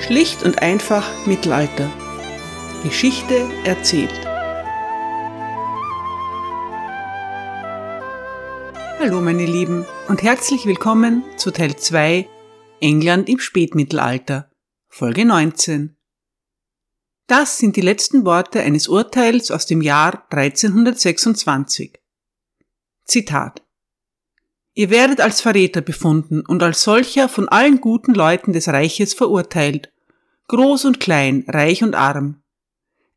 Schlicht und einfach Mittelalter. Geschichte erzählt. Hallo meine Lieben und herzlich willkommen zu Teil 2 England im Spätmittelalter, Folge 19. Das sind die letzten Worte eines Urteils aus dem Jahr 1326. Zitat Ihr werdet als Verräter befunden und als solcher von allen guten Leuten des Reiches verurteilt, groß und klein, reich und arm.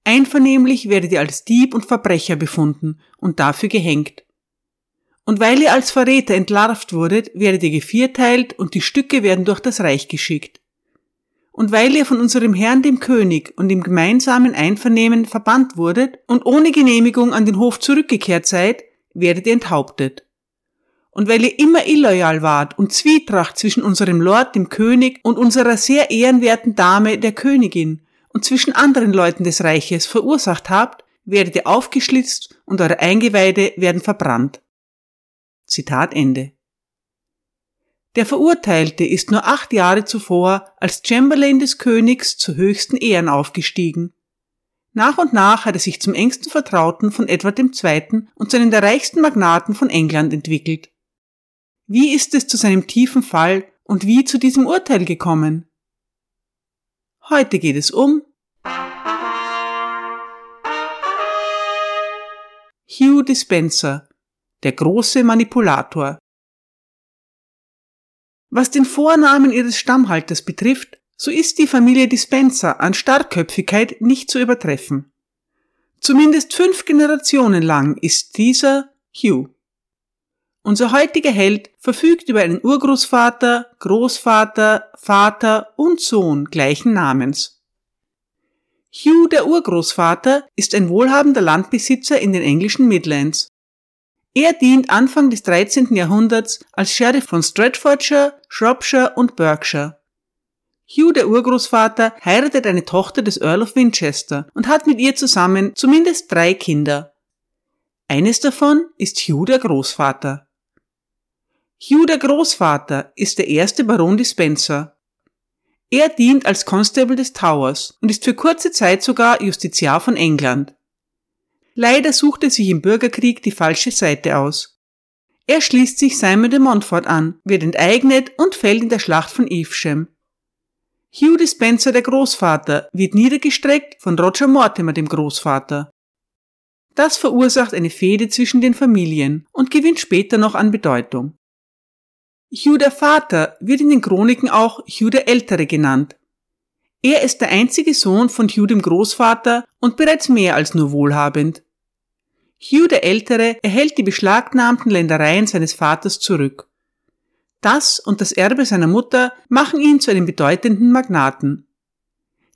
Einvernehmlich werdet ihr als Dieb und Verbrecher befunden und dafür gehängt. Und weil ihr als Verräter entlarvt wurdet, werdet ihr gevierteilt und die Stücke werden durch das Reich geschickt. Und weil ihr von unserem Herrn dem König und im gemeinsamen Einvernehmen verbannt wurdet und ohne Genehmigung an den Hof zurückgekehrt seid, werdet ihr enthauptet. Und weil ihr immer illoyal wart und Zwietracht zwischen unserem Lord, dem König, und unserer sehr ehrenwerten Dame, der Königin, und zwischen anderen Leuten des Reiches verursacht habt, werdet ihr aufgeschlitzt und eure Eingeweide werden verbrannt. Zitat Ende. Der Verurteilte ist nur acht Jahre zuvor als Chamberlain des Königs zu höchsten Ehren aufgestiegen. Nach und nach hat er sich zum engsten Vertrauten von Edward II. und zu einem der reichsten Magnaten von England entwickelt. Wie ist es zu seinem tiefen Fall und wie zu diesem Urteil gekommen? Heute geht es um Hugh Dispenser, der große Manipulator. Was den Vornamen ihres Stammhalters betrifft, so ist die Familie Dispenser an Starkköpfigkeit nicht zu übertreffen. Zumindest fünf Generationen lang ist dieser Hugh. Unser heutiger Held verfügt über einen Urgroßvater, Großvater, Vater und Sohn gleichen Namens. Hugh der Urgroßvater ist ein wohlhabender Landbesitzer in den englischen Midlands. Er dient Anfang des 13. Jahrhunderts als Sheriff von Stratfordshire, Shropshire und Berkshire. Hugh der Urgroßvater heiratet eine Tochter des Earl of Winchester und hat mit ihr zusammen zumindest drei Kinder. Eines davon ist Hugh der Großvater. Hugh der Großvater ist der erste Baron Dispenser. Er dient als Constable des Towers und ist für kurze Zeit sogar Justiziar von England. Leider sucht er sich im Bürgerkrieg die falsche Seite aus. Er schließt sich Simon de Montfort an, wird enteignet und fällt in der Schlacht von Evesham. Hugh Dispenser der Großvater wird niedergestreckt von Roger Mortimer dem Großvater. Das verursacht eine Fehde zwischen den Familien und gewinnt später noch an Bedeutung. Hugh der Vater wird in den Chroniken auch Hugh der Ältere genannt. Er ist der einzige Sohn von Hugh dem Großvater und bereits mehr als nur wohlhabend. Hugh der Ältere erhält die beschlagnahmten Ländereien seines Vaters zurück. Das und das Erbe seiner Mutter machen ihn zu einem bedeutenden Magnaten.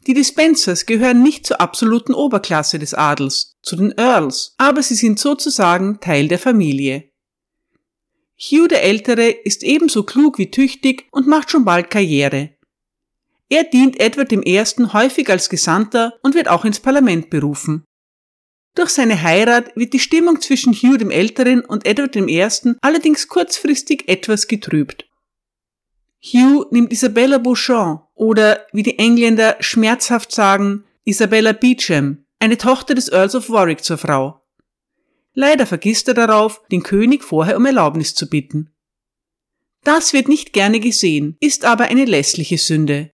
Die Dispensers gehören nicht zur absoluten Oberklasse des Adels, zu den Earls, aber sie sind sozusagen Teil der Familie. Hugh der Ältere ist ebenso klug wie tüchtig und macht schon bald Karriere. Er dient Edward I. häufig als Gesandter und wird auch ins Parlament berufen. Durch seine Heirat wird die Stimmung zwischen Hugh dem Älteren und Edward I. allerdings kurzfristig etwas getrübt. Hugh nimmt Isabella Beauchamp oder, wie die Engländer schmerzhaft sagen, Isabella Beecham, eine Tochter des Earls of Warwick zur Frau. Leider vergisst er darauf, den König vorher um Erlaubnis zu bitten. Das wird nicht gerne gesehen, ist aber eine lässliche Sünde.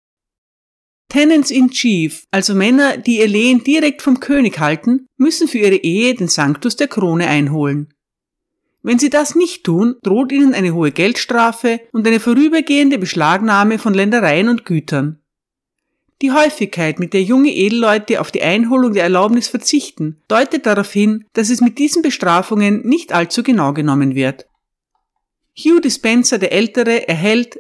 Tenants in Chief, also Männer, die ihr Lehen direkt vom König halten, müssen für ihre Ehe den Sanctus der Krone einholen. Wenn sie das nicht tun, droht ihnen eine hohe Geldstrafe und eine vorübergehende Beschlagnahme von Ländereien und Gütern. Die Häufigkeit, mit der junge Edelleute auf die Einholung der Erlaubnis verzichten, deutet darauf hin, dass es mit diesen Bestrafungen nicht allzu genau genommen wird. Hugh Dispenser der Ältere erhält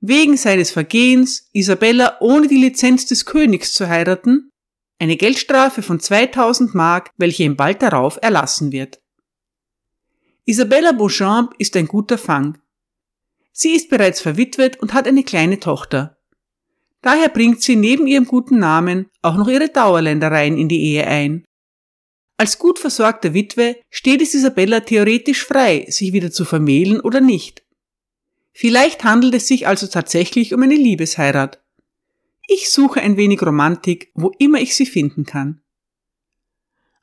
wegen seines Vergehens, Isabella ohne die Lizenz des Königs zu heiraten, eine Geldstrafe von 2000 Mark, welche ihm bald darauf erlassen wird. Isabella Beauchamp ist ein guter Fang. Sie ist bereits verwitwet und hat eine kleine Tochter. Daher bringt sie neben ihrem guten Namen auch noch ihre Dauerländereien in die Ehe ein. Als gut versorgte Witwe steht es Isabella theoretisch frei, sich wieder zu vermählen oder nicht. Vielleicht handelt es sich also tatsächlich um eine Liebesheirat. Ich suche ein wenig Romantik, wo immer ich sie finden kann.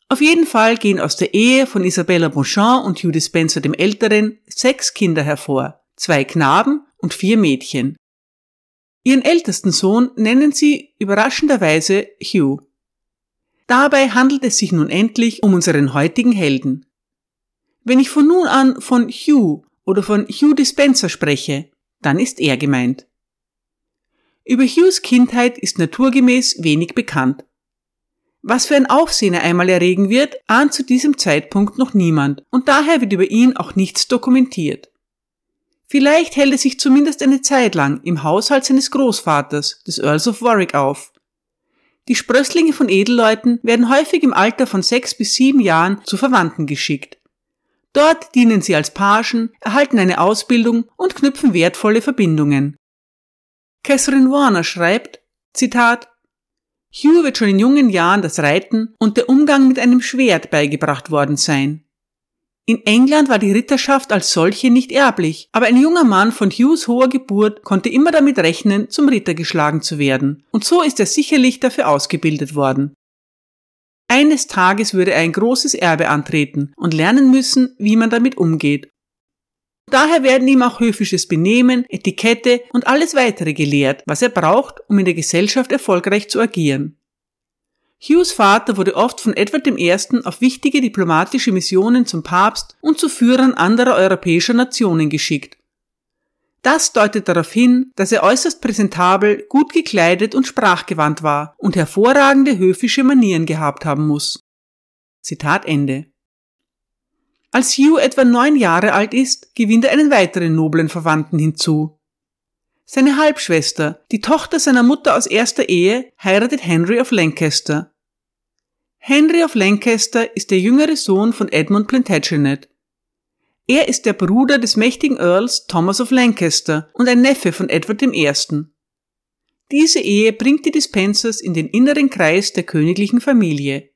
Auf jeden Fall gehen aus der Ehe von Isabella Beauchamp und Hugh Dispenser dem Älteren sechs Kinder hervor, zwei Knaben und vier Mädchen. Ihren ältesten Sohn nennen sie überraschenderweise Hugh. Dabei handelt es sich nun endlich um unseren heutigen Helden. Wenn ich von nun an von Hugh oder von Hugh Dispenser spreche, dann ist er gemeint. Über Hughes Kindheit ist naturgemäß wenig bekannt. Was für ein Aufsehen er einmal erregen wird, ahnt zu diesem Zeitpunkt noch niemand und daher wird über ihn auch nichts dokumentiert. Vielleicht hält er sich zumindest eine Zeit lang im Haushalt seines Großvaters, des Earls of Warwick, auf. Die Sprösslinge von Edelleuten werden häufig im Alter von sechs bis sieben Jahren zu Verwandten geschickt. Dort dienen sie als Pagen, erhalten eine Ausbildung und knüpfen wertvolle Verbindungen. Catherine Warner schreibt, Zitat, Hugh wird schon in jungen Jahren das Reiten und der Umgang mit einem Schwert beigebracht worden sein. In England war die Ritterschaft als solche nicht erblich, aber ein junger Mann von Hughes hoher Geburt konnte immer damit rechnen, zum Ritter geschlagen zu werden, und so ist er sicherlich dafür ausgebildet worden. Eines Tages würde er ein großes Erbe antreten und lernen müssen, wie man damit umgeht. Daher werden ihm auch höfisches Benehmen, Etikette und alles weitere gelehrt, was er braucht, um in der Gesellschaft erfolgreich zu agieren. Hughes Vater wurde oft von Edward I. auf wichtige diplomatische Missionen zum Papst und zu Führern anderer europäischer Nationen geschickt. Das deutet darauf hin, dass er äußerst präsentabel, gut gekleidet und sprachgewandt war und hervorragende höfische Manieren gehabt haben muss. Zitat Ende. Als Hugh etwa neun Jahre alt ist, gewinnt er einen weiteren noblen Verwandten hinzu. Seine Halbschwester, die Tochter seiner Mutter aus erster Ehe, heiratet Henry of Lancaster. Henry of Lancaster ist der jüngere Sohn von Edmund Plantagenet. Er ist der Bruder des mächtigen Earls Thomas of Lancaster und ein Neffe von Edward I. Diese Ehe bringt die Dispensers in den inneren Kreis der königlichen Familie.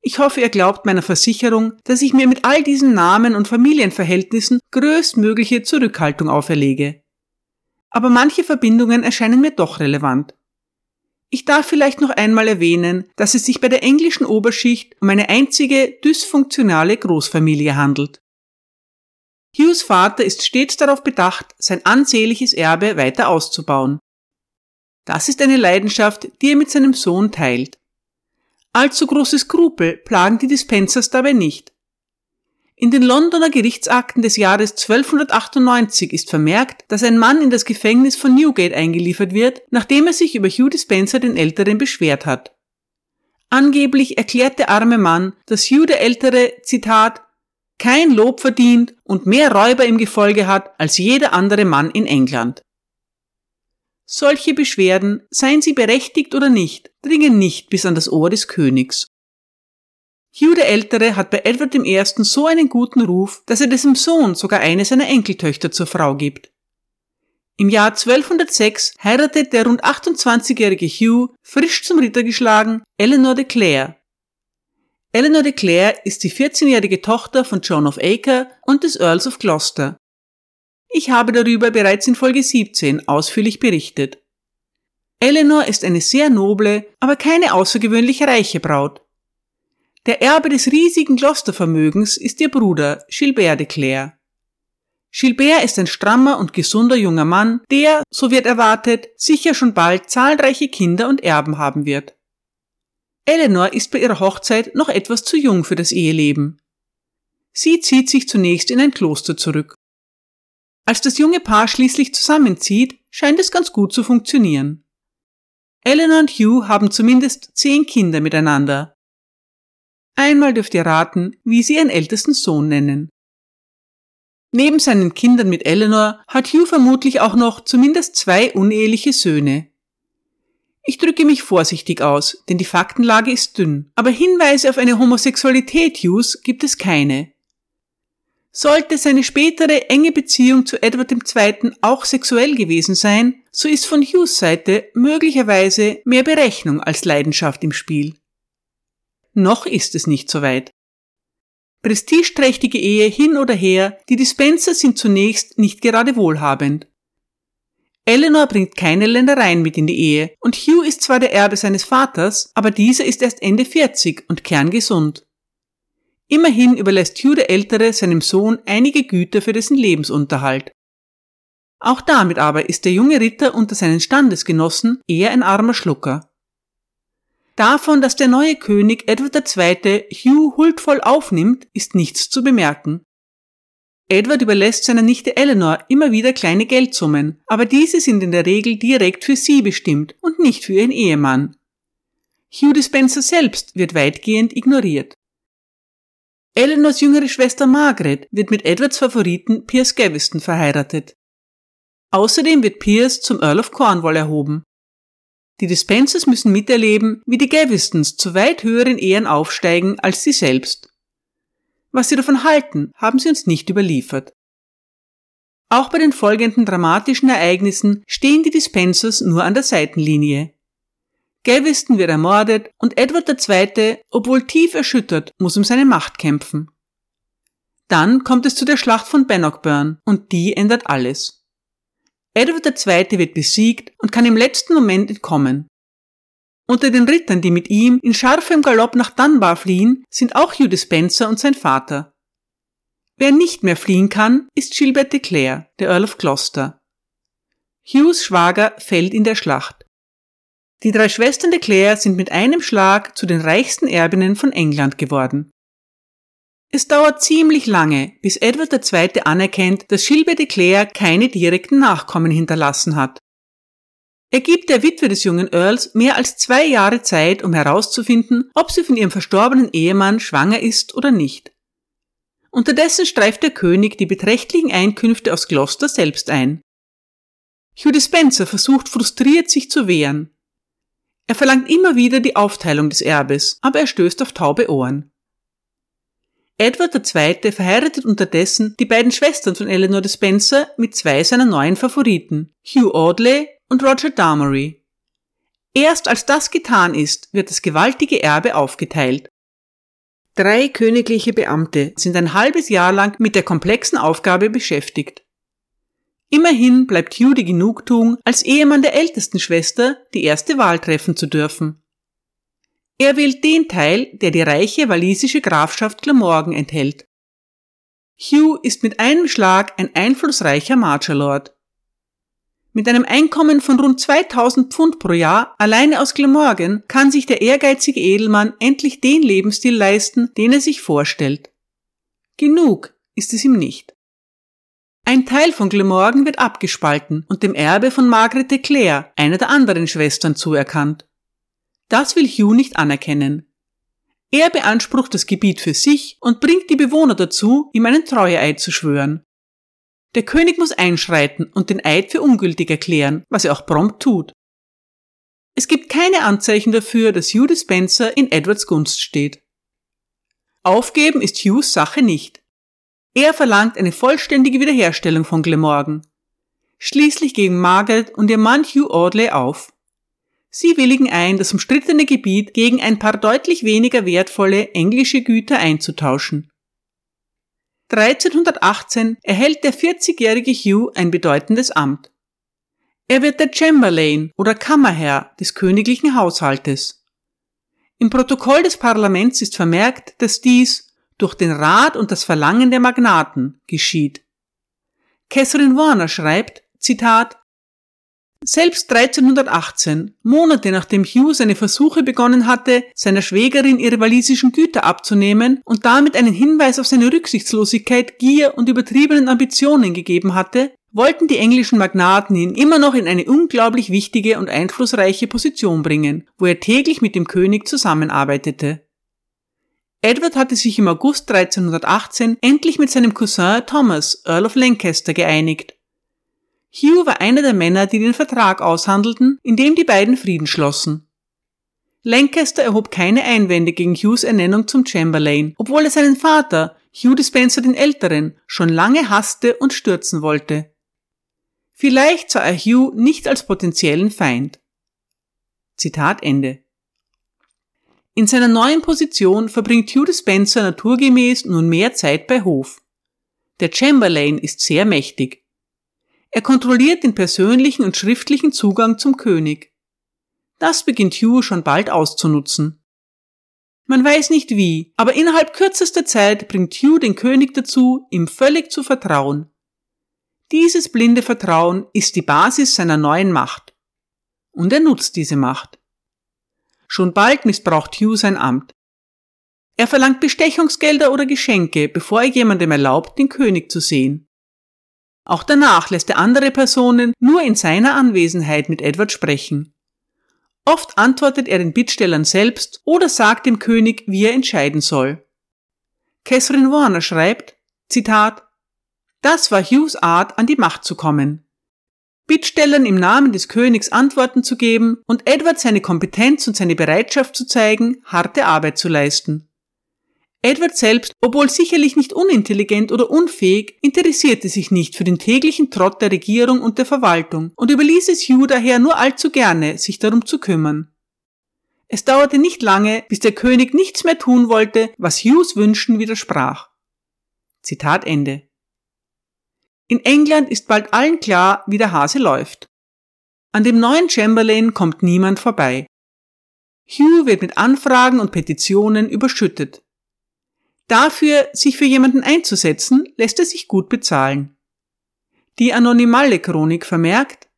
Ich hoffe, ihr glaubt meiner Versicherung, dass ich mir mit all diesen Namen und Familienverhältnissen größtmögliche Zurückhaltung auferlege. Aber manche Verbindungen erscheinen mir doch relevant. Ich darf vielleicht noch einmal erwähnen, dass es sich bei der englischen Oberschicht um eine einzige dysfunktionale Großfamilie handelt. Hughes Vater ist stets darauf bedacht, sein ansehnliches Erbe weiter auszubauen. Das ist eine Leidenschaft, die er mit seinem Sohn teilt. Allzu große Skrupel plagen die Dispensers dabei nicht. In den Londoner Gerichtsakten des Jahres 1298 ist vermerkt, dass ein Mann in das Gefängnis von Newgate eingeliefert wird, nachdem er sich über Hugh Dispenser den Älteren beschwert hat. Angeblich erklärt der arme Mann, dass Hugh der Ältere, Zitat, kein Lob verdient und mehr Räuber im Gefolge hat als jeder andere Mann in England. Solche Beschwerden, seien sie berechtigt oder nicht, dringen nicht bis an das Ohr des Königs. Hugh der Ältere hat bei Edward I. so einen guten Ruf, dass er dessen Sohn sogar eine seiner Enkeltöchter zur Frau gibt. Im Jahr 1206 heiratet der rund 28-jährige Hugh, frisch zum Ritter geschlagen, Eleanor de Clare. Eleanor de Clare ist die 14-jährige Tochter von John of Acre und des Earls of Gloucester. Ich habe darüber bereits in Folge 17 ausführlich berichtet. Eleanor ist eine sehr noble, aber keine außergewöhnlich reiche Braut. Der Erbe des riesigen Gloucester-Vermögens ist ihr Bruder Gilbert de Clare. Gilbert ist ein strammer und gesunder junger Mann, der, so wird erwartet, sicher schon bald zahlreiche Kinder und Erben haben wird. Eleanor ist bei ihrer Hochzeit noch etwas zu jung für das Eheleben. Sie zieht sich zunächst in ein Kloster zurück. Als das junge Paar schließlich zusammenzieht, scheint es ganz gut zu funktionieren. Eleanor und Hugh haben zumindest zehn Kinder miteinander. Einmal dürft ihr raten, wie sie ihren ältesten Sohn nennen. Neben seinen Kindern mit Eleanor hat Hugh vermutlich auch noch zumindest zwei uneheliche Söhne. Ich drücke mich vorsichtig aus, denn die Faktenlage ist dünn, aber Hinweise auf eine Homosexualität Hughes gibt es keine. Sollte seine spätere enge Beziehung zu Edward II. auch sexuell gewesen sein, so ist von Hughes Seite möglicherweise mehr Berechnung als Leidenschaft im Spiel. Noch ist es nicht so weit. Prestigeträchtige Ehe hin oder her, die Dispenser sind zunächst nicht gerade wohlhabend. Eleanor bringt keine Ländereien mit in die Ehe und Hugh ist zwar der Erbe seines Vaters, aber dieser ist erst Ende 40 und kerngesund. Immerhin überlässt Hugh der Ältere seinem Sohn einige Güter für dessen Lebensunterhalt. Auch damit aber ist der junge Ritter unter seinen Standesgenossen eher ein armer Schlucker. Davon, dass der neue König Edward II. Hugh huldvoll aufnimmt, ist nichts zu bemerken. Edward überlässt seiner Nichte Eleanor immer wieder kleine Geldsummen, aber diese sind in der Regel direkt für sie bestimmt und nicht für ihren Ehemann. Hugh Dispenser selbst wird weitgehend ignoriert. Eleanors jüngere Schwester Margaret wird mit Edwards Favoriten Piers Gaveston verheiratet. Außerdem wird Piers zum Earl of Cornwall erhoben. Die Dispensers müssen miterleben, wie die Gavestons zu weit höheren Ehren aufsteigen als sie selbst. Was sie davon halten, haben sie uns nicht überliefert. Auch bei den folgenden dramatischen Ereignissen stehen die Dispensers nur an der Seitenlinie. Gaveston wird ermordet und Edward II., obwohl tief erschüttert, muss um seine Macht kämpfen. Dann kommt es zu der Schlacht von Bannockburn und die ändert alles. Edward II. wird besiegt und kann im letzten Moment entkommen. Unter den Rittern, die mit ihm in scharfem Galopp nach Dunbar fliehen, sind auch Hugh Spencer und sein Vater. Wer nicht mehr fliehen kann, ist Gilbert de Clare, der Earl of Gloucester. Hughes Schwager fällt in der Schlacht. Die drei Schwestern de Clare sind mit einem Schlag zu den reichsten Erbinnen von England geworden. Es dauert ziemlich lange, bis Edward II. anerkennt, dass Gilbert de Clare keine direkten Nachkommen hinterlassen hat. Er gibt der Witwe des jungen Earls mehr als zwei Jahre Zeit, um herauszufinden, ob sie von ihrem verstorbenen Ehemann schwanger ist oder nicht. Unterdessen streift der König die beträchtlichen Einkünfte aus Gloucester selbst ein. Hugh Dispenser versucht frustriert sich zu wehren. Er verlangt immer wieder die Aufteilung des Erbes, aber er stößt auf taube Ohren. Edward II. verheiratet unterdessen die beiden Schwestern von Eleanor Dispenser mit zwei seiner neuen Favoriten, Hugh Audley und Roger Damery. Erst als das getan ist, wird das gewaltige Erbe aufgeteilt. Drei königliche Beamte sind ein halbes Jahr lang mit der komplexen Aufgabe beschäftigt. Immerhin bleibt Hugh die Genugtuung, als Ehemann der ältesten Schwester die erste Wahl treffen zu dürfen. Er wählt den Teil, der die reiche walisische Grafschaft Glamorgan enthält. Hugh ist mit einem Schlag ein einflussreicher Marcher mit einem Einkommen von rund 2000 Pfund pro Jahr alleine aus Glamorgan kann sich der ehrgeizige Edelmann endlich den Lebensstil leisten, den er sich vorstellt. Genug ist es ihm nicht. Ein Teil von Glamorgan wird abgespalten und dem Erbe von Margaret de Clare, einer der anderen Schwestern, zuerkannt. Das will Hugh nicht anerkennen. Er beansprucht das Gebiet für sich und bringt die Bewohner dazu, ihm einen Treueeid zu schwören. Der König muss einschreiten und den Eid für ungültig erklären, was er auch prompt tut. Es gibt keine Anzeichen dafür, dass Hugh Spencer in Edwards Gunst steht. Aufgeben ist Hughes Sache nicht. Er verlangt eine vollständige Wiederherstellung von Glamorgan. Schließlich gegen Margaret und ihr Mann Hugh Audley auf. Sie willigen ein, das umstrittene Gebiet gegen ein paar deutlich weniger wertvolle englische Güter einzutauschen. 1318 erhält der 40-jährige Hugh ein bedeutendes Amt. Er wird der Chamberlain oder Kammerherr des königlichen Haushaltes. Im Protokoll des Parlaments ist vermerkt, dass dies durch den Rat und das Verlangen der Magnaten geschieht. Catherine Warner schreibt, Zitat, selbst 1318, Monate nachdem Hugh seine Versuche begonnen hatte, seiner Schwägerin ihre walisischen Güter abzunehmen und damit einen Hinweis auf seine Rücksichtslosigkeit, Gier und übertriebenen Ambitionen gegeben hatte, wollten die englischen Magnaten ihn immer noch in eine unglaublich wichtige und einflussreiche Position bringen, wo er täglich mit dem König zusammenarbeitete. Edward hatte sich im August 1318 endlich mit seinem Cousin Thomas, Earl of Lancaster, geeinigt Hugh war einer der Männer, die den Vertrag aushandelten, in dem die beiden Frieden schlossen. Lancaster erhob keine Einwände gegen Hughes Ernennung zum Chamberlain, obwohl er seinen Vater, Hugh Dispenser den Älteren, schon lange hasste und stürzen wollte. Vielleicht sah er Hugh nicht als potenziellen Feind. Zitat Ende. In seiner neuen Position verbringt Hugh Dispenser naturgemäß nun mehr Zeit bei Hof. Der Chamberlain ist sehr mächtig. Er kontrolliert den persönlichen und schriftlichen Zugang zum König. Das beginnt Hugh schon bald auszunutzen. Man weiß nicht wie, aber innerhalb kürzester Zeit bringt Hugh den König dazu, ihm völlig zu vertrauen. Dieses blinde Vertrauen ist die Basis seiner neuen Macht. Und er nutzt diese Macht. Schon bald missbraucht Hugh sein Amt. Er verlangt Bestechungsgelder oder Geschenke, bevor er jemandem erlaubt, den König zu sehen. Auch danach lässt er andere Personen nur in seiner Anwesenheit mit Edward sprechen. Oft antwortet er den Bittstellern selbst oder sagt dem König, wie er entscheiden soll. Catherine Warner schreibt, Zitat, das war Hughes Art, an die Macht zu kommen. Bittstellern im Namen des Königs Antworten zu geben und Edward seine Kompetenz und seine Bereitschaft zu zeigen, harte Arbeit zu leisten. Edward selbst, obwohl sicherlich nicht unintelligent oder unfähig, interessierte sich nicht für den täglichen Trott der Regierung und der Verwaltung und überließ es Hugh daher nur allzu gerne, sich darum zu kümmern. Es dauerte nicht lange, bis der König nichts mehr tun wollte, was Hughes Wünschen widersprach. Zitat Ende. In England ist bald allen klar, wie der Hase läuft. An dem neuen Chamberlain kommt niemand vorbei. Hugh wird mit Anfragen und Petitionen überschüttet. Dafür, sich für jemanden einzusetzen, lässt er sich gut bezahlen. Die Anonymalle Chronik vermerkt,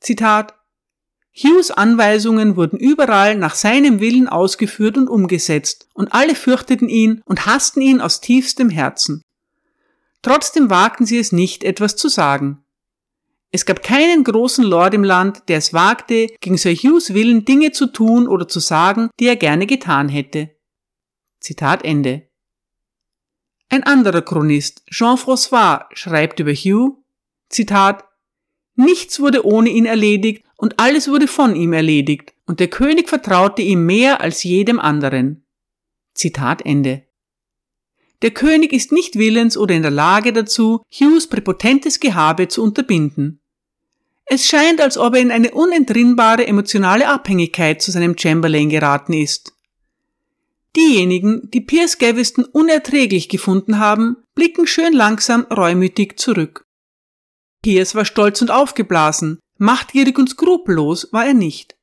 Zitat, Hughes Anweisungen wurden überall nach seinem Willen ausgeführt und umgesetzt, und alle fürchteten ihn und hassten ihn aus tiefstem Herzen. Trotzdem wagten sie es nicht, etwas zu sagen. Es gab keinen großen Lord im Land, der es wagte, gegen Sir Hughes Willen Dinge zu tun oder zu sagen, die er gerne getan hätte. Zitat Ende. Ein anderer Chronist, Jean-François, schreibt über Hugh, Zitat, Nichts wurde ohne ihn erledigt und alles wurde von ihm erledigt, und der König vertraute ihm mehr als jedem anderen. Zitat Ende. Der König ist nicht willens oder in der Lage dazu, Hughes präpotentes Gehabe zu unterbinden. Es scheint, als ob er in eine unentrinnbare emotionale Abhängigkeit zu seinem Chamberlain geraten ist. Diejenigen, die Piers Gaveston unerträglich gefunden haben, blicken schön langsam reumütig zurück. Piers war stolz und aufgeblasen, machtgierig und skrupellos war er nicht.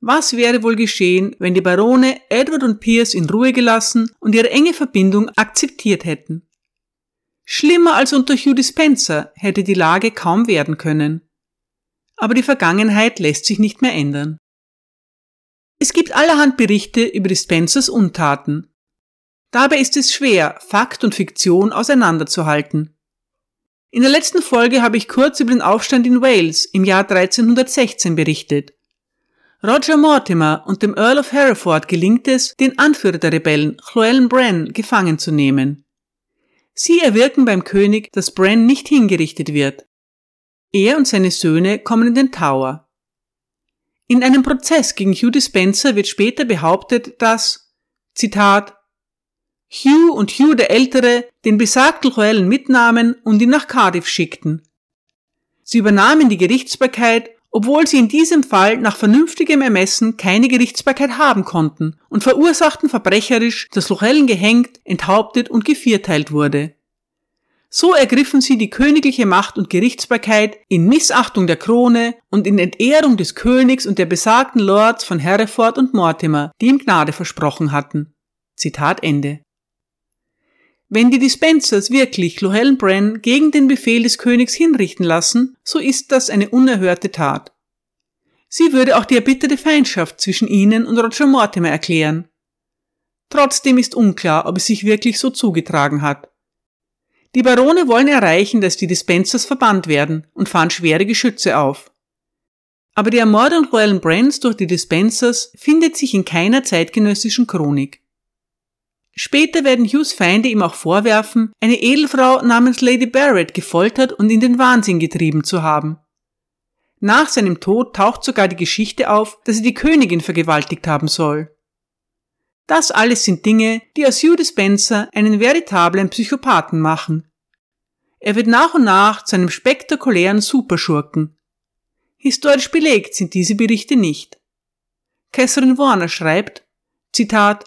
Was wäre wohl geschehen, wenn die Barone Edward und Piers in Ruhe gelassen und ihre enge Verbindung akzeptiert hätten? Schlimmer als unter Hugh Dispenser hätte die Lage kaum werden können. Aber die Vergangenheit lässt sich nicht mehr ändern. Es gibt allerhand Berichte über Dispensers Untaten. Dabei ist es schwer, Fakt und Fiktion auseinanderzuhalten. In der letzten Folge habe ich kurz über den Aufstand in Wales im Jahr 1316 berichtet. Roger Mortimer und dem Earl of Hereford gelingt es, den Anführer der Rebellen, Llewellyn Bran, gefangen zu nehmen. Sie erwirken beim König, dass Bran nicht hingerichtet wird. Er und seine Söhne kommen in den Tower. In einem Prozess gegen Hugh Dispenser wird später behauptet, dass, Zitat, Hugh und Hugh der Ältere den besagten Llewellyn mitnahmen und ihn nach Cardiff schickten. Sie übernahmen die Gerichtsbarkeit, obwohl sie in diesem Fall nach vernünftigem Ermessen keine Gerichtsbarkeit haben konnten und verursachten verbrecherisch, dass Llewellyn gehängt, enthauptet und gevierteilt wurde. So ergriffen sie die königliche Macht und Gerichtsbarkeit in Missachtung der Krone und in Entehrung des Königs und der besagten Lords von Hereford und Mortimer, die ihm Gnade versprochen hatten. Zitat Ende. Wenn die Dispensers wirklich Llewellyn Bren gegen den Befehl des Königs hinrichten lassen, so ist das eine unerhörte Tat. Sie würde auch die erbitterte Feindschaft zwischen ihnen und Roger Mortimer erklären. Trotzdem ist unklar, ob es sich wirklich so zugetragen hat. Die Barone wollen erreichen, dass die Dispensers verbannt werden und fahren schwere Geschütze auf. Aber die Ermordung Royal Brands durch die Dispensers findet sich in keiner zeitgenössischen Chronik. Später werden Hughes Feinde ihm auch vorwerfen, eine Edelfrau namens Lady Barrett gefoltert und in den Wahnsinn getrieben zu haben. Nach seinem Tod taucht sogar die Geschichte auf, dass er die Königin vergewaltigt haben soll. Das alles sind Dinge, die aus Hugh Dispenser einen veritablen Psychopathen machen. Er wird nach und nach zu einem spektakulären Superschurken. Historisch belegt sind diese Berichte nicht. Catherine Warner schreibt, Zitat,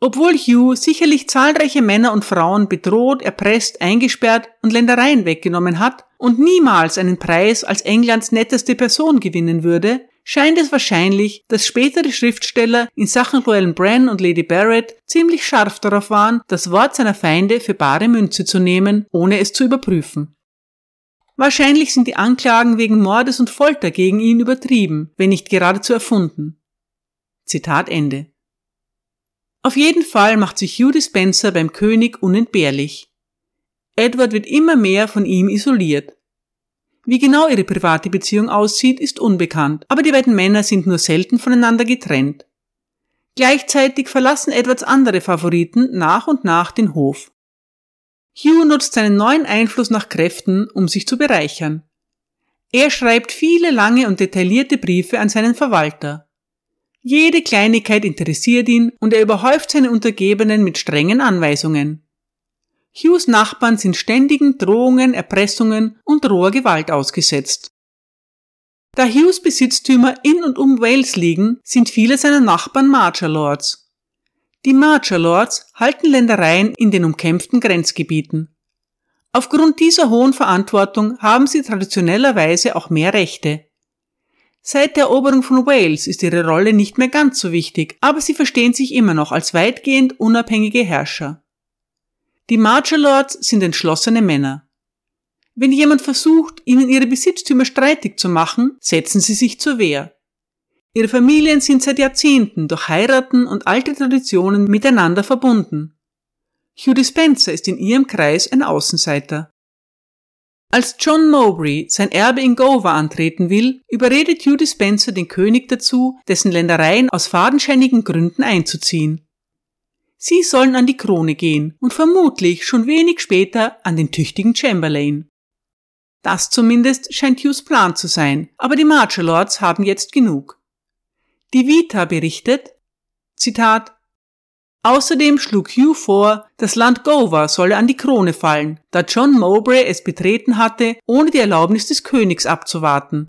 Obwohl Hugh sicherlich zahlreiche Männer und Frauen bedroht, erpresst, eingesperrt und Ländereien weggenommen hat und niemals einen Preis als Englands netteste Person gewinnen würde, scheint es wahrscheinlich, dass spätere Schriftsteller in Sachen Llewellyn Bran und Lady Barrett ziemlich scharf darauf waren, das Wort seiner Feinde für bare Münze zu nehmen, ohne es zu überprüfen. Wahrscheinlich sind die Anklagen wegen Mordes und Folter gegen ihn übertrieben, wenn nicht geradezu erfunden. Zitat Ende. Auf jeden Fall macht sich Hugh Dispenser beim König unentbehrlich. Edward wird immer mehr von ihm isoliert. Wie genau ihre private Beziehung aussieht, ist unbekannt, aber die beiden Männer sind nur selten voneinander getrennt. Gleichzeitig verlassen Edwards andere Favoriten nach und nach den Hof. Hugh nutzt seinen neuen Einfluss nach Kräften, um sich zu bereichern. Er schreibt viele lange und detaillierte Briefe an seinen Verwalter. Jede Kleinigkeit interessiert ihn und er überhäuft seine Untergebenen mit strengen Anweisungen. Hughes Nachbarn sind ständigen Drohungen, Erpressungen und roher Gewalt ausgesetzt. Da Hughes Besitztümer in und um Wales liegen, sind viele seiner Nachbarn Marcher Lords. Die Marcher Lords halten Ländereien in den umkämpften Grenzgebieten. Aufgrund dieser hohen Verantwortung haben sie traditionellerweise auch mehr Rechte. Seit der Eroberung von Wales ist ihre Rolle nicht mehr ganz so wichtig, aber sie verstehen sich immer noch als weitgehend unabhängige Herrscher. Die Lords sind entschlossene Männer. Wenn jemand versucht, ihnen ihre Besitztümer streitig zu machen, setzen sie sich zur Wehr. Ihre Familien sind seit Jahrzehnten durch Heiraten und alte Traditionen miteinander verbunden. Hugh Dispenser ist in ihrem Kreis ein Außenseiter. Als John Mowbray sein Erbe in Gower antreten will, überredet Hugh Dispenser den König dazu, dessen Ländereien aus fadenscheinigen Gründen einzuziehen. Sie sollen an die Krone gehen und vermutlich schon wenig später an den tüchtigen Chamberlain. Das zumindest scheint Hughes Plan zu sein, aber die Marcher Lords haben jetzt genug. Die Vita berichtet, Zitat, Außerdem schlug Hugh vor, das Land Gower solle an die Krone fallen, da John Mowbray es betreten hatte, ohne die Erlaubnis des Königs abzuwarten.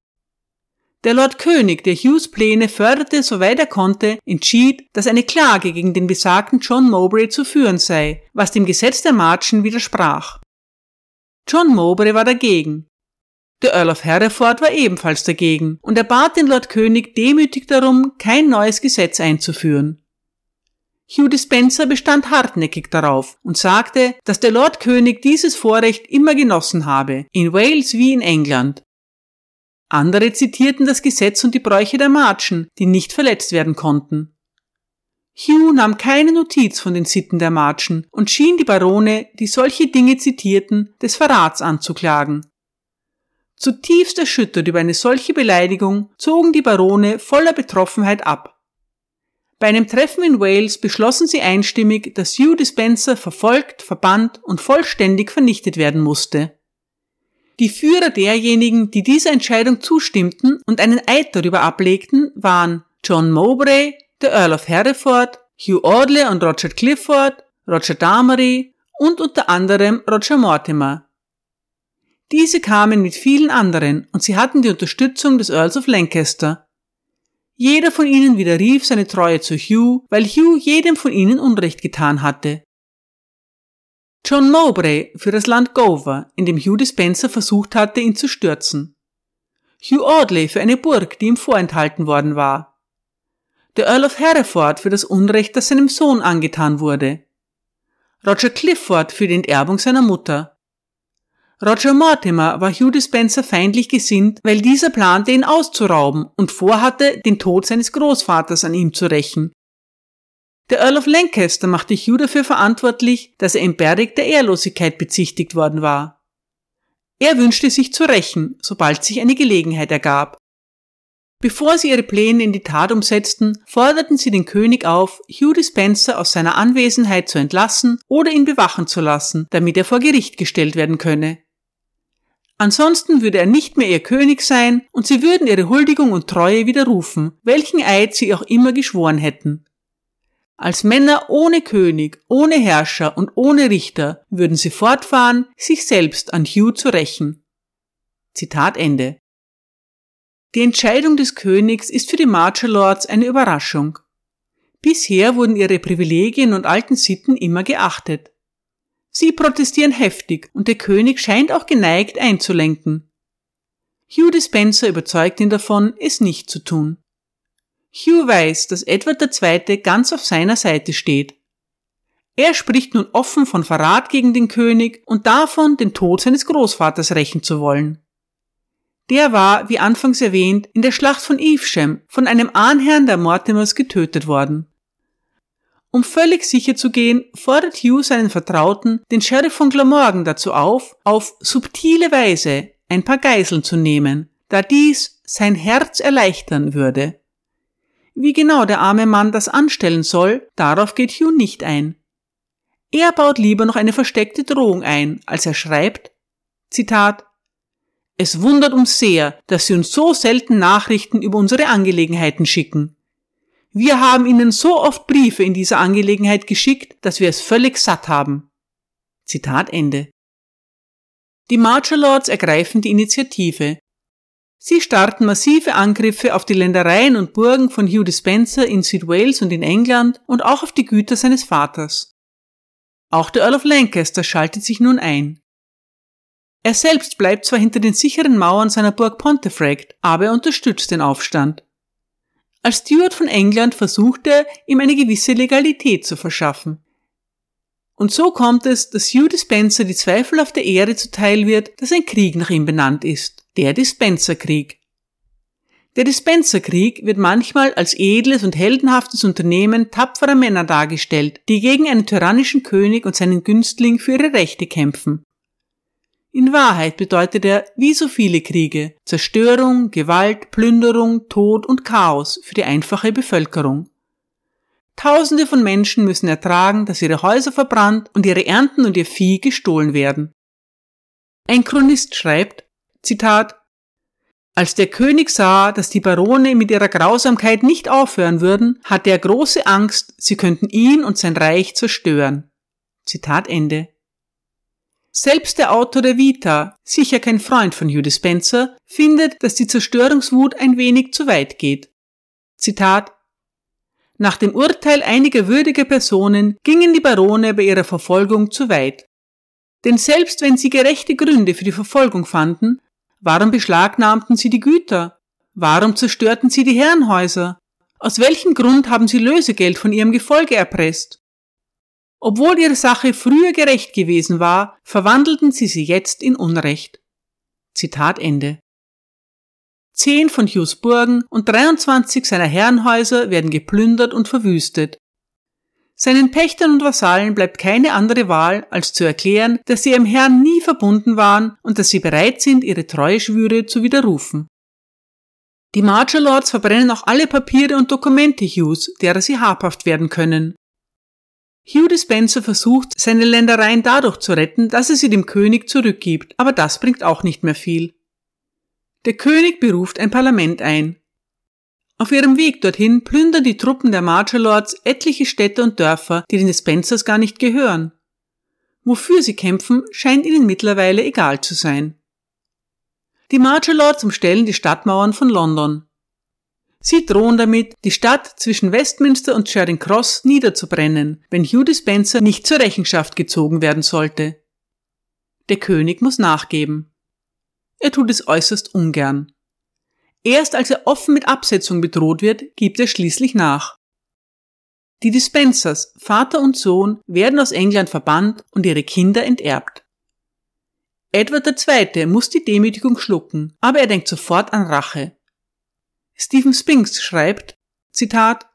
Der Lord König, der Hughes Pläne förderte, soweit er konnte, entschied, dass eine Klage gegen den besagten John Mowbray zu führen sei, was dem Gesetz der Marchen widersprach. John Mowbray war dagegen. Der Earl of Hereford war ebenfalls dagegen und er bat den Lord König demütig darum, kein neues Gesetz einzuführen. Hugh Dispenser bestand hartnäckig darauf und sagte, dass der Lord König dieses Vorrecht immer genossen habe, in Wales wie in England. Andere zitierten das Gesetz und die Bräuche der Marchen, die nicht verletzt werden konnten. Hugh nahm keine Notiz von den Sitten der Marchen und schien die Barone, die solche Dinge zitierten, des Verrats anzuklagen. Zutiefst erschüttert über eine solche Beleidigung zogen die Barone voller Betroffenheit ab. Bei einem Treffen in Wales beschlossen sie einstimmig, dass Hugh Dispenser verfolgt, verbannt und vollständig vernichtet werden musste. Die Führer derjenigen, die dieser Entscheidung zustimmten und einen Eid darüber ablegten, waren John Mowbray, der Earl of Hereford, Hugh Audley und Roger Clifford, Roger Damery und unter anderem Roger Mortimer. Diese kamen mit vielen anderen und sie hatten die Unterstützung des Earls of Lancaster, jeder von ihnen widerrief seine Treue zu Hugh, weil Hugh jedem von ihnen Unrecht getan hatte. John Mowbray für das Land Gower, in dem Hugh Dispenser versucht hatte, ihn zu stürzen. Hugh Audley für eine Burg, die ihm vorenthalten worden war. Der Earl of Hereford für das Unrecht, das seinem Sohn angetan wurde. Roger Clifford für die Enterbung seiner Mutter. Roger Mortimer war Hugh Dispenser feindlich gesinnt, weil dieser plante, ihn auszurauben und vorhatte, den Tod seines Großvaters an ihm zu rächen. Der Earl of Lancaster machte Hugh dafür verantwortlich, dass er im Berg der Ehrlosigkeit bezichtigt worden war. Er wünschte sich zu rächen, sobald sich eine Gelegenheit ergab. Bevor sie ihre Pläne in die Tat umsetzten, forderten sie den König auf, Hugh Dispenser aus seiner Anwesenheit zu entlassen oder ihn bewachen zu lassen, damit er vor Gericht gestellt werden könne. Ansonsten würde er nicht mehr ihr König sein und sie würden ihre Huldigung und Treue widerrufen, welchen Eid sie auch immer geschworen hätten. Als Männer ohne König, ohne Herrscher und ohne Richter würden sie fortfahren, sich selbst an Hugh zu rächen. Zitat Ende. Die Entscheidung des Königs ist für die Marcher Lords eine Überraschung. Bisher wurden ihre Privilegien und alten Sitten immer geachtet. Sie protestieren heftig und der König scheint auch geneigt einzulenken. Hugh Dispenser überzeugt ihn davon, es nicht zu tun. Hugh weiß, dass Edward II. ganz auf seiner Seite steht. Er spricht nun offen von Verrat gegen den König und davon, den Tod seines Großvaters rächen zu wollen. Der war, wie anfangs erwähnt, in der Schlacht von Evesham von einem Ahnherrn der Mortimers getötet worden. Um völlig sicher zu gehen, fordert Hugh seinen Vertrauten, den Sheriff von Glamorgan, dazu auf, auf subtile Weise ein paar Geiseln zu nehmen, da dies sein Herz erleichtern würde. Wie genau der arme Mann das anstellen soll, darauf geht Hugh nicht ein. Er baut lieber noch eine versteckte Drohung ein, als er schreibt, Zitat, es wundert uns sehr, dass Sie uns so selten Nachrichten über unsere Angelegenheiten schicken. Wir haben Ihnen so oft Briefe in dieser Angelegenheit geschickt, dass wir es völlig satt haben. Zitat Ende. Die Marcher Lords ergreifen die Initiative. Sie starten massive Angriffe auf die Ländereien und Burgen von Hugh Dispenser in Südwales und in England und auch auf die Güter seines Vaters. Auch der Earl of Lancaster schaltet sich nun ein. Er selbst bleibt zwar hinter den sicheren Mauern seiner Burg Pontefract, aber er unterstützt den Aufstand. Als Steward von England versucht er, ihm eine gewisse Legalität zu verschaffen. Und so kommt es, dass Hugh Dispenser die zweifelhafte Ehre zuteil wird, dass ein Krieg nach ihm benannt ist, der Dispenserkrieg. Der Dispenserkrieg wird manchmal als edles und heldenhaftes Unternehmen tapferer Männer dargestellt, die gegen einen tyrannischen König und seinen Günstling für ihre Rechte kämpfen. In Wahrheit bedeutet er, wie so viele Kriege, Zerstörung, Gewalt, Plünderung, Tod und Chaos für die einfache Bevölkerung. Tausende von Menschen müssen ertragen, dass ihre Häuser verbrannt und ihre Ernten und ihr Vieh gestohlen werden. Ein Chronist schreibt, Zitat, als der König sah, dass die Barone mit ihrer Grausamkeit nicht aufhören würden, hatte er große Angst, sie könnten ihn und sein Reich zerstören. Zitat Ende. Selbst der Autor der Vita, sicher kein Freund von Hugh Spencer, findet, dass die Zerstörungswut ein wenig zu weit geht. Zitat Nach dem Urteil einiger würdiger Personen gingen die Barone bei ihrer Verfolgung zu weit. Denn selbst wenn sie gerechte Gründe für die Verfolgung fanden, warum beschlagnahmten sie die Güter? Warum zerstörten sie die Herrenhäuser? Aus welchem Grund haben sie Lösegeld von ihrem Gefolge erpresst? Obwohl ihre Sache früher gerecht gewesen war, verwandelten sie sie jetzt in Unrecht. Zitat Ende. Zehn von Hughes Burgen und 23 seiner Herrenhäuser werden geplündert und verwüstet. Seinen Pächtern und Vasallen bleibt keine andere Wahl, als zu erklären, dass sie ihrem Herrn nie verbunden waren und dass sie bereit sind, ihre Treueschwüre zu widerrufen. Die Marcher Lords verbrennen auch alle Papiere und Dokumente Hughes, derer sie habhaft werden können. Hugh Dispenser versucht, seine Ländereien dadurch zu retten, dass er sie dem König zurückgibt, aber das bringt auch nicht mehr viel. Der König beruft ein Parlament ein. Auf ihrem Weg dorthin plündern die Truppen der Marcher Lords etliche Städte und Dörfer, die den Dispensers gar nicht gehören. Wofür sie kämpfen, scheint ihnen mittlerweile egal zu sein. Die Marcher Lords umstellen die Stadtmauern von London. Sie drohen damit, die Stadt zwischen Westminster und Charing Cross niederzubrennen, wenn Hugh Dispenser nicht zur Rechenschaft gezogen werden sollte. Der König muss nachgeben. Er tut es äußerst ungern. Erst als er offen mit Absetzung bedroht wird, gibt er schließlich nach. Die Dispensers, Vater und Sohn, werden aus England verbannt und ihre Kinder enterbt. Edward II. muss die Demütigung schlucken, aber er denkt sofort an Rache. Stephen Spinks schreibt, Zitat,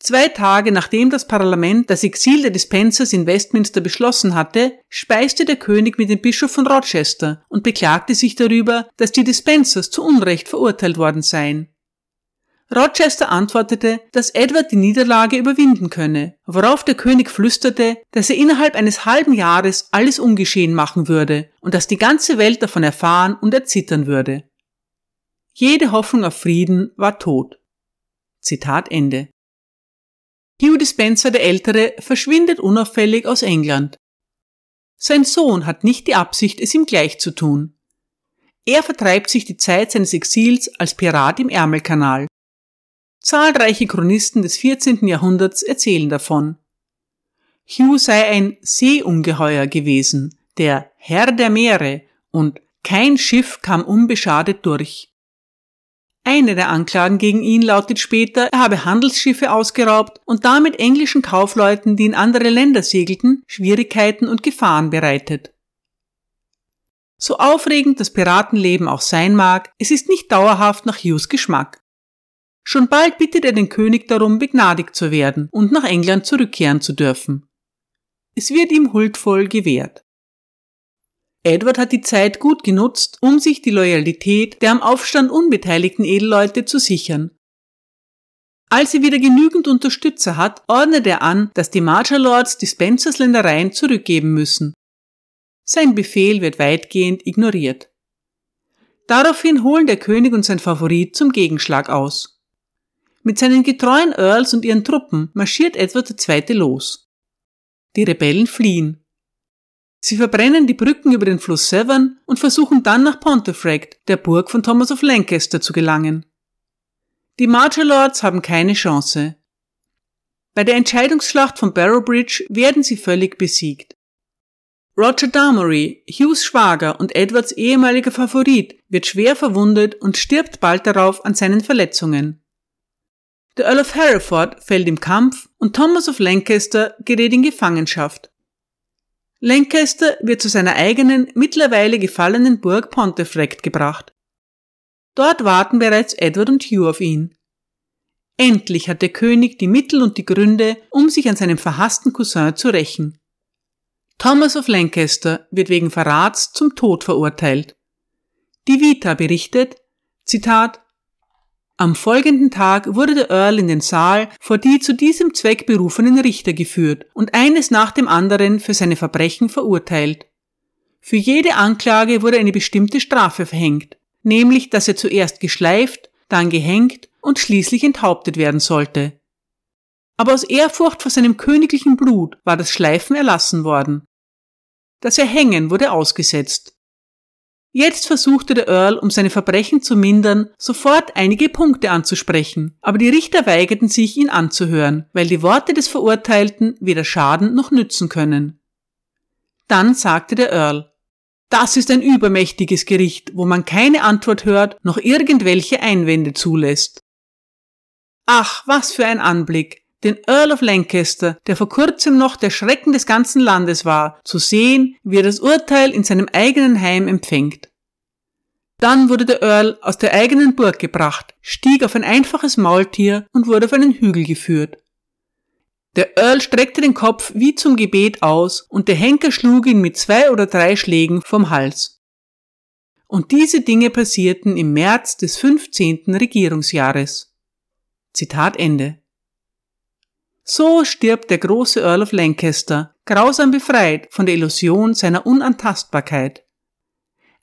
Zwei Tage nachdem das Parlament das Exil der Dispensers in Westminster beschlossen hatte, speiste der König mit dem Bischof von Rochester und beklagte sich darüber, dass die Dispensers zu Unrecht verurteilt worden seien. Rochester antwortete, dass Edward die Niederlage überwinden könne, worauf der König flüsterte, dass er innerhalb eines halben Jahres alles ungeschehen machen würde und dass die ganze Welt davon erfahren und erzittern würde. Jede Hoffnung auf Frieden war tot. Zitat Ende. Hugh Dispenser der Ältere verschwindet unauffällig aus England. Sein Sohn hat nicht die Absicht, es ihm gleich zu tun. Er vertreibt sich die Zeit seines Exils als Pirat im Ärmelkanal. Zahlreiche Chronisten des 14. Jahrhunderts erzählen davon. Hugh sei ein Seeungeheuer gewesen, der Herr der Meere, und kein Schiff kam unbeschadet durch. Eine der Anklagen gegen ihn lautet später, er habe Handelsschiffe ausgeraubt und damit englischen Kaufleuten, die in andere Länder segelten, Schwierigkeiten und Gefahren bereitet. So aufregend das Piratenleben auch sein mag, es ist nicht dauerhaft nach Hughes Geschmack. Schon bald bittet er den König darum, begnadigt zu werden und nach England zurückkehren zu dürfen. Es wird ihm huldvoll gewährt. Edward hat die Zeit gut genutzt, um sich die Loyalität der am Aufstand unbeteiligten Edelleute zu sichern. Als er wieder genügend Unterstützer hat, ordnet er an, dass die Marcher Lords die Spencers Ländereien zurückgeben müssen. Sein Befehl wird weitgehend ignoriert. Daraufhin holen der König und sein Favorit zum Gegenschlag aus. Mit seinen getreuen Earls und ihren Truppen marschiert Edward II. los. Die Rebellen fliehen. Sie verbrennen die Brücken über den Fluss Severn und versuchen dann nach Pontefract, der Burg von Thomas of Lancaster, zu gelangen. Die Marcher Lords haben keine Chance. Bei der Entscheidungsschlacht von Barrow Bridge werden sie völlig besiegt. Roger Damory, Hughes Schwager und Edwards ehemaliger Favorit, wird schwer verwundet und stirbt bald darauf an seinen Verletzungen. Der Earl of Hereford fällt im Kampf und Thomas of Lancaster gerät in Gefangenschaft. Lancaster wird zu seiner eigenen, mittlerweile gefallenen Burg Pontefract gebracht. Dort warten bereits Edward und Hugh auf ihn. Endlich hat der König die Mittel und die Gründe, um sich an seinem verhassten Cousin zu rächen. Thomas of Lancaster wird wegen Verrats zum Tod verurteilt. Die Vita berichtet, Zitat, am folgenden Tag wurde der Earl in den Saal vor die zu diesem Zweck berufenen Richter geführt und eines nach dem anderen für seine Verbrechen verurteilt. Für jede Anklage wurde eine bestimmte Strafe verhängt, nämlich dass er zuerst geschleift, dann gehängt und schließlich enthauptet werden sollte. Aber aus Ehrfurcht vor seinem königlichen Blut war das Schleifen erlassen worden. Das Erhängen wurde ausgesetzt. Jetzt versuchte der Earl, um seine Verbrechen zu mindern, sofort einige Punkte anzusprechen, aber die Richter weigerten sich, ihn anzuhören, weil die Worte des Verurteilten weder schaden noch nützen können. Dann sagte der Earl, das ist ein übermächtiges Gericht, wo man keine Antwort hört, noch irgendwelche Einwände zulässt. Ach, was für ein Anblick, den Earl of Lancaster, der vor kurzem noch der Schrecken des ganzen Landes war, zu sehen, wie er das Urteil in seinem eigenen Heim empfängt. Dann wurde der Earl aus der eigenen Burg gebracht, stieg auf ein einfaches Maultier und wurde auf einen Hügel geführt. Der Earl streckte den Kopf wie zum Gebet aus und der Henker schlug ihn mit zwei oder drei Schlägen vom Hals. Und diese Dinge passierten im März des 15. Regierungsjahres. Zitat Ende. So stirbt der große Earl of Lancaster, grausam befreit von der Illusion seiner Unantastbarkeit.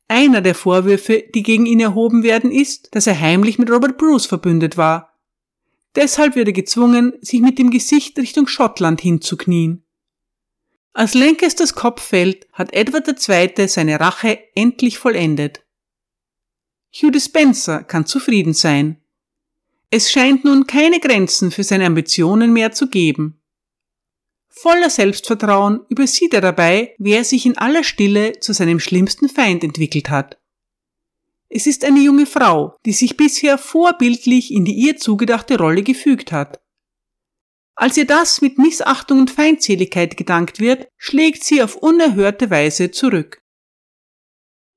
Einer der Vorwürfe, die gegen ihn erhoben werden, ist, dass er heimlich mit Robert Bruce verbündet war. Deshalb wird er gezwungen, sich mit dem Gesicht Richtung Schottland hinzuknien. Als Lancasters Kopf fällt, hat Edward II. seine Rache endlich vollendet. Hugh Dispenser kann zufrieden sein. Es scheint nun keine Grenzen für seine Ambitionen mehr zu geben. Voller Selbstvertrauen übersieht er dabei, wer sich in aller Stille zu seinem schlimmsten Feind entwickelt hat. Es ist eine junge Frau, die sich bisher vorbildlich in die ihr zugedachte Rolle gefügt hat. Als ihr das mit Missachtung und Feindseligkeit gedankt wird, schlägt sie auf unerhörte Weise zurück.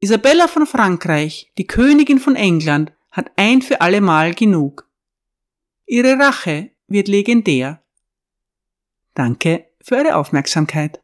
Isabella von Frankreich, die Königin von England, hat ein für allemal genug. Ihre Rache wird legendär. Danke für eure Aufmerksamkeit.